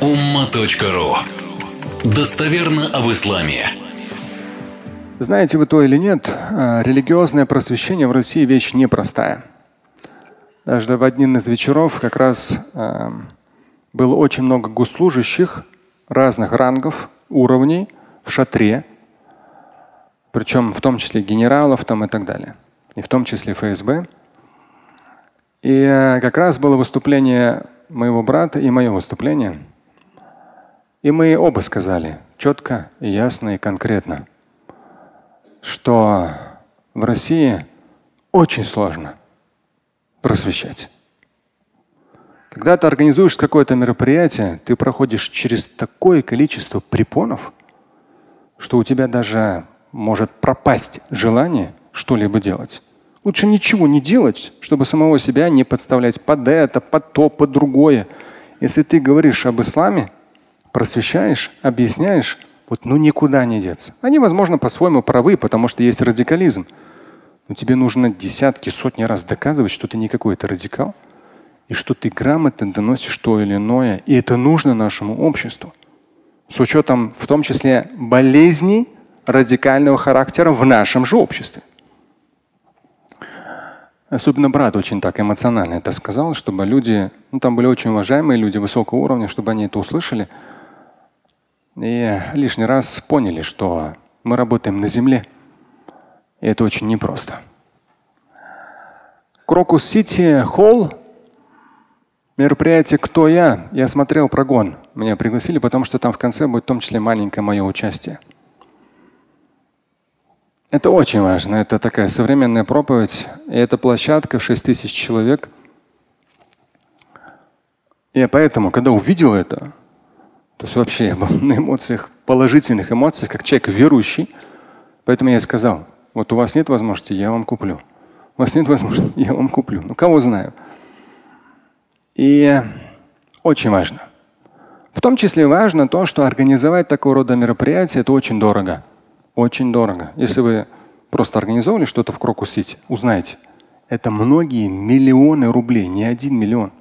umma.ru Достоверно об исламе. Знаете вы то или нет, а, религиозное просвещение в России вещь непростая. Даже в один из вечеров как раз э, было очень много госслужащих разных рангов, уровней в шатре, причем в том числе генералов там и так далее, и в том числе ФСБ. И э, как раз было выступление моего брата и мое выступление. И мы оба сказали четко ясно и конкретно, что в России очень сложно просвещать. Когда ты организуешь какое-то мероприятие, ты проходишь через такое количество препонов, что у тебя даже может пропасть желание что-либо делать. Лучше ничего не делать, чтобы самого себя не подставлять под это, под то, под другое. Если ты говоришь об исламе, просвещаешь, объясняешь, вот ну никуда не деться. Они, возможно, по-своему правы, потому что есть радикализм. Но тебе нужно десятки, сотни раз доказывать, что ты не какой-то радикал, и что ты грамотно доносишь то или иное. И это нужно нашему обществу. С учетом в том числе болезней радикального характера в нашем же обществе. Особенно брат очень так эмоционально это сказал, чтобы люди, ну там были очень уважаемые люди высокого уровня, чтобы они это услышали и лишний раз поняли, что мы работаем на земле. И это очень непросто. Крокус Сити Холл. Мероприятие «Кто я?» Я смотрел прогон. Меня пригласили, потому что там в конце будет в том числе маленькое мое участие. Это очень важно. Это такая современная проповедь. И это площадка в 6 тысяч человек. И поэтому, когда увидел это, то есть вообще я был на эмоциях, положительных эмоциях, как человек верующий. Поэтому я сказал, вот у вас нет возможности, я вам куплю. У вас нет возможности, я вам куплю. Ну, кого знаю. И очень важно. В том числе важно то, что организовать такого рода мероприятие – это очень дорого. Очень дорого. Если вы просто организовали что-то в Крокус-Сити, узнайте, это многие миллионы рублей, не один миллион.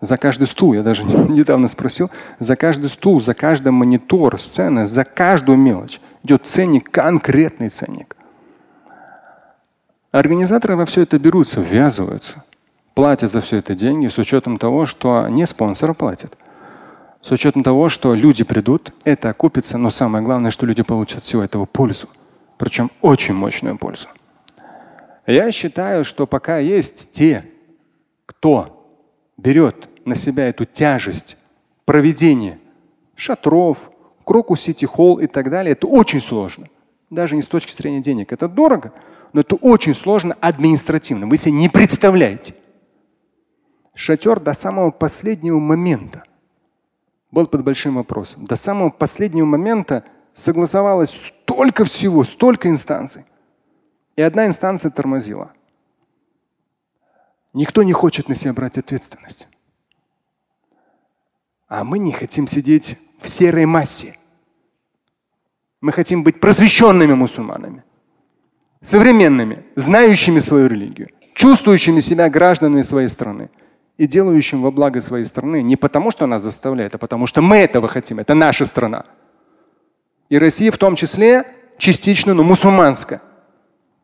За каждый стул, я даже недавно спросил, за каждый стул, за каждый монитор, сцена, за каждую мелочь идет ценник, конкретный ценник. Организаторы во все это берутся, ввязываются, платят за все это деньги с учетом того, что не спонсоры платят. С учетом того, что люди придут, это окупится, но самое главное, что люди получат от всего этого пользу. Причем очень мощную пользу. Я считаю, что пока есть те, кто берет на себя эту тяжесть проведения шатров, Кроку Сити Холл и так далее, это очень сложно. Даже не с точки зрения денег. Это дорого, но это очень сложно административно. Вы себе не представляете. Шатер до самого последнего момента был под большим вопросом. До самого последнего момента согласовалось столько всего, столько инстанций. И одна инстанция тормозила. Никто не хочет на себя брать ответственность. А мы не хотим сидеть в серой массе. Мы хотим быть просвещенными мусульманами, современными, знающими свою религию, чувствующими себя гражданами своей страны и делающим во благо своей страны не потому, что нас заставляет, а потому что мы этого хотим. Это наша страна. И Россия в том числе частично, но мусульманская.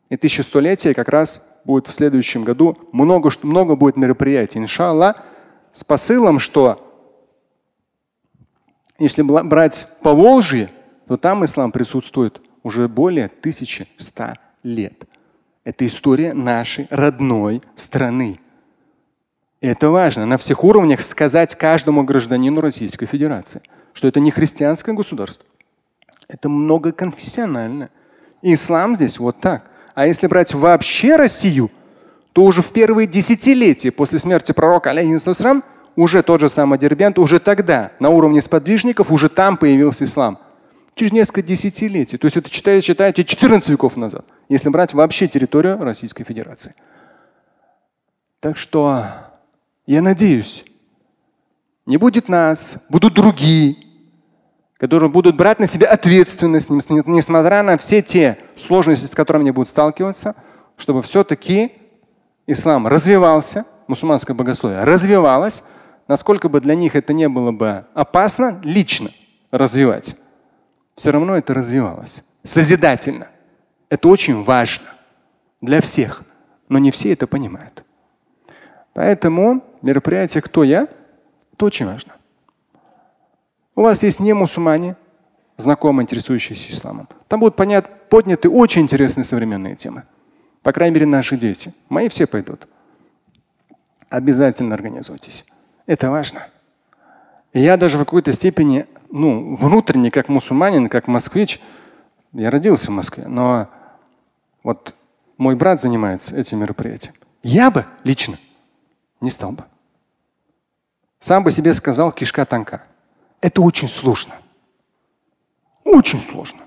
И тысячелетие как раз будет в следующем году. Много, много будет мероприятий, иншаллах, с посылом, что если брать по Волжье, то там ислам присутствует уже более 1100 лет. Это история нашей родной страны. И это важно на всех уровнях сказать каждому гражданину Российской Федерации, что это не христианское государство. Это многоконфессионально. И ислам здесь вот так. А если брать вообще Россию, то уже в первые десятилетия после смерти пророка, алейхиссалам, уже тот же самый Дербент, уже тогда на уровне сподвижников уже там появился ислам. Через несколько десятилетий. То есть это читаете, читаете 14 веков назад, если брать вообще территорию Российской Федерации. Так что я надеюсь, не будет нас, будут другие, которые будут брать на себя ответственность, несмотря на все те сложности, с которыми они будут сталкиваться, чтобы все-таки ислам развивался, мусульманское богословие развивалось, насколько бы для них это не было бы опасно лично развивать, все равно это развивалось. Созидательно. Это очень важно для всех, но не все это понимают. Поэтому мероприятие «Кто я?» – это очень важно. У вас есть не мусульмане, знакомые, интересующиеся исламом. Там будут понят, подняты очень интересные современные темы. По крайней мере, наши дети. Мои все пойдут. Обязательно организуйтесь. Это важно. Я даже в какой-то степени, ну, внутренне, как мусульманин, как москвич, я родился в Москве, но вот мой брат занимается этим мероприятием. Я бы лично не стал бы. Сам бы себе сказал, кишка тонка. Это очень сложно. Очень сложно.